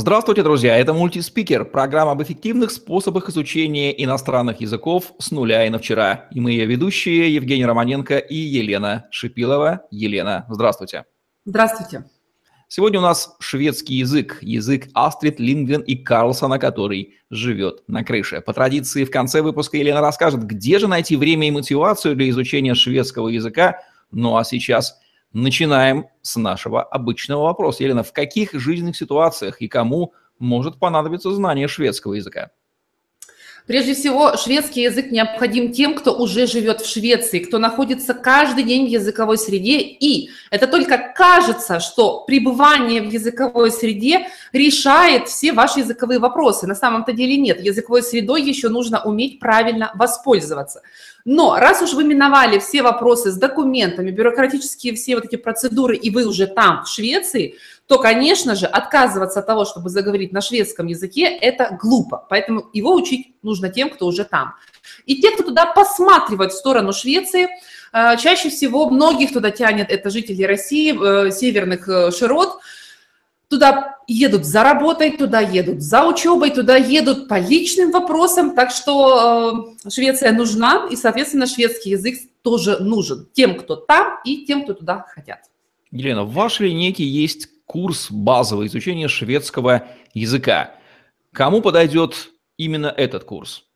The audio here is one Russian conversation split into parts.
Здравствуйте, друзья! Это мультиспикер, программа об эффективных способах изучения иностранных языков с нуля и на вчера. И мы ее ведущие Евгений Романенко и Елена Шипилова. Елена, здравствуйте. Здравствуйте. Сегодня у нас шведский язык, язык Астрид Лингвен и Карлсона, который живет на крыше. По традиции в конце выпуска Елена расскажет, где же найти время и мотивацию для изучения шведского языка. Ну а сейчас – Начинаем с нашего обычного вопроса. Елена, в каких жизненных ситуациях и кому может понадобиться знание шведского языка? Прежде всего, шведский язык необходим тем, кто уже живет в Швеции, кто находится каждый день в языковой среде. И это только кажется, что пребывание в языковой среде решает все ваши языковые вопросы. На самом-то деле нет. Языковой средой еще нужно уметь правильно воспользоваться. Но раз уж вы миновали все вопросы с документами, бюрократические все вот эти процедуры, и вы уже там, в Швеции, то, конечно же, отказываться от того, чтобы заговорить на шведском языке, это глупо. Поэтому его учить нужно тем, кто уже там. И те, кто туда посматривает в сторону Швеции, э, чаще всего многих туда тянет, это жители России, э, северных э, широт, Туда едут за работой, туда едут за учебой, туда едут по личным вопросам. Так что Швеция нужна, и, соответственно, шведский язык тоже нужен тем, кто там, и тем, кто туда хотят. Елена, в вашей линейке есть курс базового изучения шведского языка. Кому подойдет именно этот курс?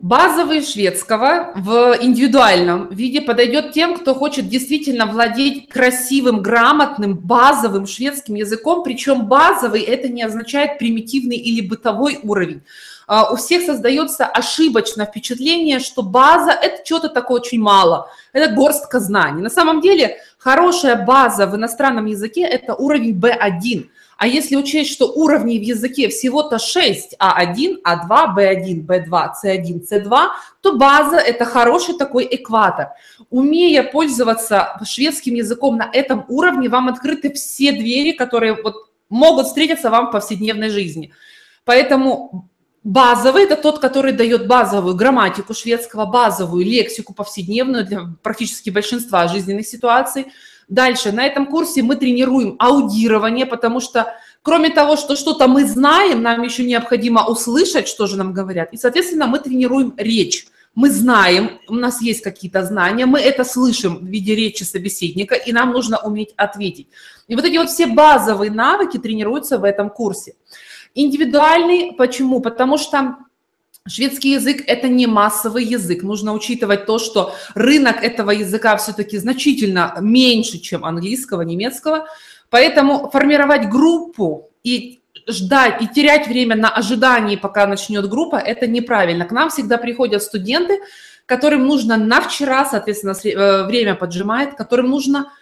Базовый шведского в индивидуальном виде подойдет тем, кто хочет действительно владеть красивым, грамотным, базовым шведским языком. Причем базовый это не означает примитивный или бытовой уровень. А, у всех создается ошибочное впечатление, что база – это что-то такое очень мало, это горстка знаний. На самом деле хорошая база в иностранном языке – это уровень B1 – а если учесть, что уровней в языке всего-то 6, А1, А2, Б1, Б2, С1, С2, то база – это хороший такой экватор. Умея пользоваться шведским языком на этом уровне, вам открыты все двери, которые вот могут встретиться вам в повседневной жизни. Поэтому Базовый – это тот, который дает базовую грамматику шведского, базовую лексику повседневную для практически большинства жизненных ситуаций – Дальше, на этом курсе мы тренируем аудирование, потому что кроме того, что что-то мы знаем, нам еще необходимо услышать, что же нам говорят. И, соответственно, мы тренируем речь. Мы знаем, у нас есть какие-то знания, мы это слышим в виде речи собеседника, и нам нужно уметь ответить. И вот эти вот все базовые навыки тренируются в этом курсе. Индивидуальный, почему? Потому что Шведский язык – это не массовый язык. Нужно учитывать то, что рынок этого языка все-таки значительно меньше, чем английского, немецкого. Поэтому формировать группу и ждать и терять время на ожидании, пока начнет группа, это неправильно. К нам всегда приходят студенты, которым нужно на вчера, соответственно, э, время поджимает, которым нужно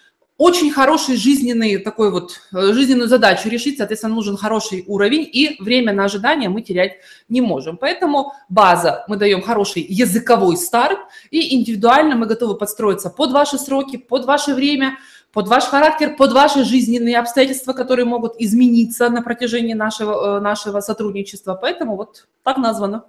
очень хороший жизненный такой вот, э, жизненную задачу решить, соответственно, нужен хороший уровень, и время на ожидание мы терять не можем. Поэтому база, мы даем хороший языковой старт, и индивидуально мы готовы подстроиться под ваши сроки, под ваше время, под ваш характер, под ваши жизненные обстоятельства, которые могут измениться на протяжении нашего, э, нашего сотрудничества. Поэтому вот так названо.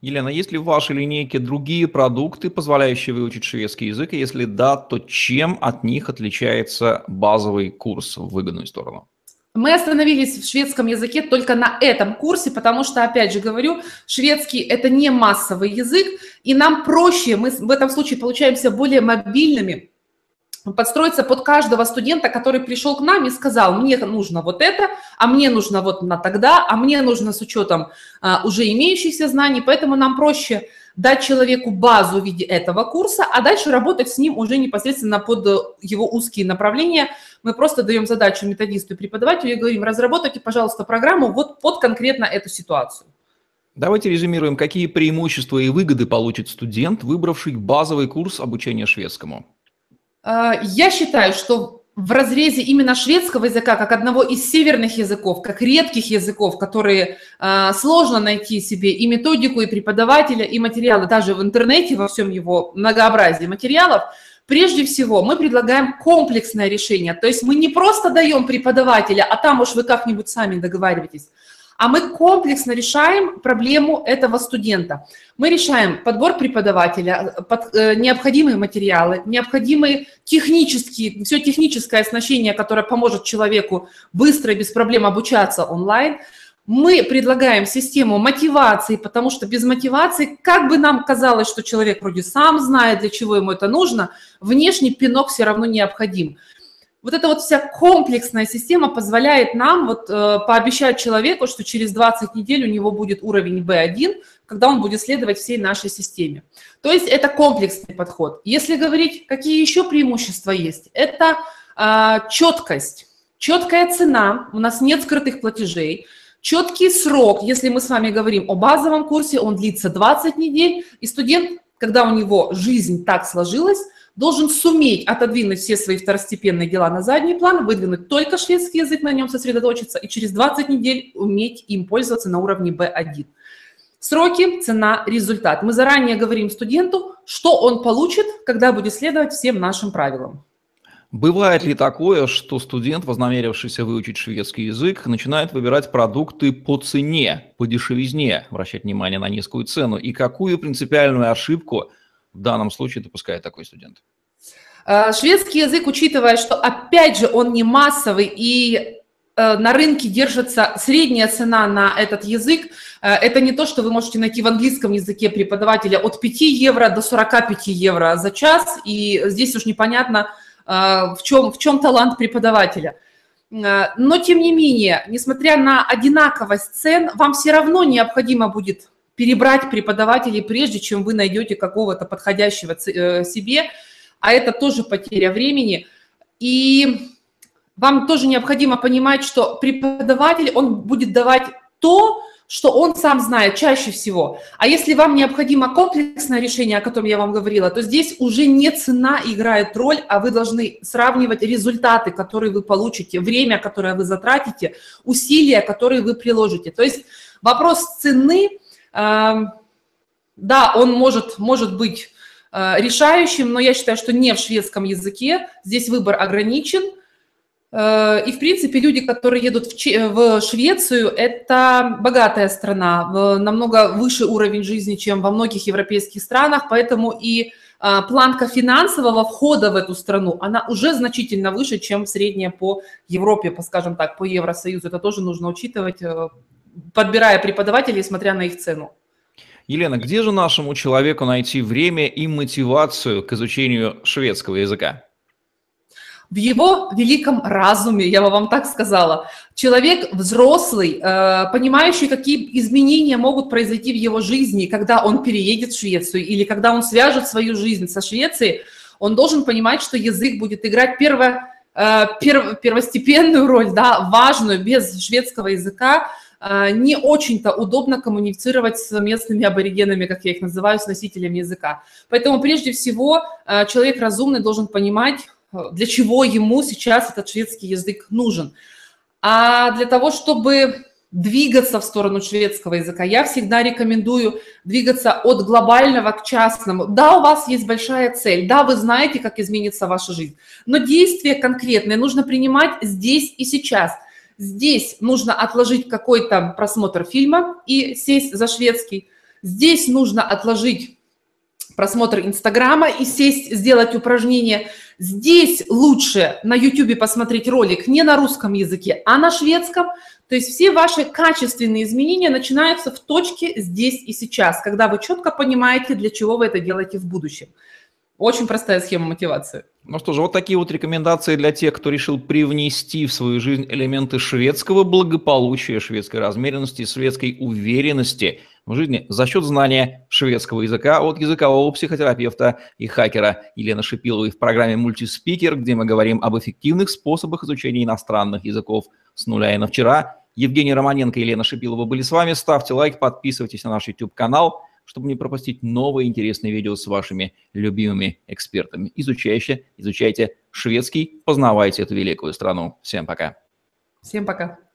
Елена, есть ли в вашей линейке другие продукты, позволяющие выучить шведский язык? И если да, то чем от них отличается базовый курс в выгодную сторону? Мы остановились в шведском языке только на этом курсе, потому что, опять же говорю, шведский – это не массовый язык, и нам проще, мы в этом случае получаемся более мобильными, подстроиться под каждого студента, который пришел к нам и сказал, мне нужно вот это, а мне нужно вот на тогда, а мне нужно с учетом а, уже имеющихся знаний, поэтому нам проще дать человеку базу в виде этого курса, а дальше работать с ним уже непосредственно под его узкие направления. Мы просто даем задачу методисту и преподавателю и говорим, разработайте, пожалуйста, программу вот под конкретно эту ситуацию. Давайте резюмируем, какие преимущества и выгоды получит студент, выбравший базовый курс обучения шведскому. А, я считаю, что в разрезе именно шведского языка, как одного из северных языков, как редких языков, которые э, сложно найти себе и методику, и преподавателя, и материалы, даже в интернете, во всем его многообразии материалов, прежде всего мы предлагаем комплексное решение. То есть мы не просто даем преподавателя, а там уж вы как-нибудь сами договариваетесь, а мы комплексно решаем проблему этого студента. Мы решаем подбор преподавателя, под, э, необходимые материалы, необходимые технические, все техническое оснащение, которое поможет человеку быстро и без проблем обучаться онлайн. Мы предлагаем систему мотивации, потому что без мотивации, как бы нам казалось, что человек вроде сам знает, для чего ему это нужно, внешний пинок все равно необходим вот эта вот вся комплексная система позволяет нам вот э, пообещать человеку, что через 20 недель у него будет уровень B1, когда он будет следовать всей нашей системе. То есть это комплексный подход. Если говорить, какие еще преимущества есть, это э, четкость, четкая цена, у нас нет скрытых платежей, четкий срок, если мы с вами говорим о базовом курсе, он длится 20 недель, и студент, когда у него жизнь так сложилась, должен суметь отодвинуть все свои второстепенные дела на задний план, выдвинуть только шведский язык, на нем сосредоточиться и через 20 недель уметь им пользоваться на уровне B1. Сроки, цена, результат. Мы заранее говорим студенту, что он получит, когда будет следовать всем нашим правилам. Бывает ли такое, что студент, вознамерившийся выучить шведский язык, начинает выбирать продукты по цене, по дешевизне, обращать внимание на низкую цену? И какую принципиальную ошибку в данном случае допускает такой студент? Э, шведский язык, учитывая, что опять же он не массовый и э, на рынке держится средняя цена на этот язык. Э, это не то, что вы можете найти в английском языке преподавателя от 5 евро до 45 евро за час, и здесь уж непонятно, в чем, в чем талант преподавателя. Но, тем не менее, несмотря на одинаковость цен, вам все равно необходимо будет перебрать преподавателей, прежде чем вы найдете какого-то подходящего э, себе, а это тоже потеря времени. И вам тоже необходимо понимать, что преподаватель, он будет давать то, что он сам знает чаще всего. А если вам необходимо комплексное решение, о котором я вам говорила, то здесь уже не цена играет роль, а вы должны сравнивать результаты, которые вы получите, время, которое вы затратите, усилия, которые вы приложите. То есть вопрос цены – да, он может, может быть э, решающим, но я считаю, что не в шведском языке. Здесь выбор ограничен. Э, и, в принципе, люди, которые едут в Швецию, это богатая страна, намного выше уровень жизни, чем во многих европейских странах, поэтому и э, планка финансового входа в эту страну, она уже значительно выше, чем средняя по Европе, по, скажем так, по Евросоюзу. Это тоже нужно учитывать подбирая преподавателей, смотря на их цену. Елена, где же нашему человеку найти время и мотивацию к изучению шведского языка? В его великом разуме, я бы вам так сказала. Человек взрослый, э, понимающий, какие изменения могут произойти в его жизни, когда он переедет в Швецию или когда он свяжет свою жизнь со Швецией, он должен понимать, что язык будет играть перво, э, перв, первостепенную роль, да, важную, без шведского языка не очень-то удобно коммуницировать с местными аборигенами, как я их называю, с носителями языка. Поэтому прежде всего а, человек разумный должен понимать, а, для чего ему сейчас этот шведский язык нужен. А для того, чтобы двигаться в сторону шведского языка, я всегда рекомендую двигаться от глобального к частному. Да, у вас есть большая цель, да, вы знаете, как изменится ваша жизнь, но действия конкретные нужно принимать здесь и сейчас – Здесь нужно отложить какой-то просмотр фильма и сесть за шведский. Здесь нужно отложить просмотр Инстаграма и сесть, сделать упражнение. Здесь лучше на YouTube посмотреть ролик не на русском языке, а на шведском. То есть все ваши качественные изменения начинаются в точке здесь и сейчас, когда вы четко понимаете, для чего вы это делаете в будущем. Очень простая схема мотивации. Ну что же, вот такие вот рекомендации для тех, кто решил привнести в свою жизнь элементы шведского благополучия, шведской размеренности, шведской уверенности в жизни за счет знания шведского языка от языкового психотерапевта и хакера Елены Шипиловой в программе «Мультиспикер», где мы говорим об эффективных способах изучения иностранных языков с нуля и на вчера. Евгений Романенко и Елена Шипилова были с вами. Ставьте лайк, подписывайтесь на наш YouTube-канал – чтобы не пропустить новые интересные видео с вашими любимыми экспертами. Изучайте, изучайте шведский, познавайте эту великую страну. Всем пока. Всем пока.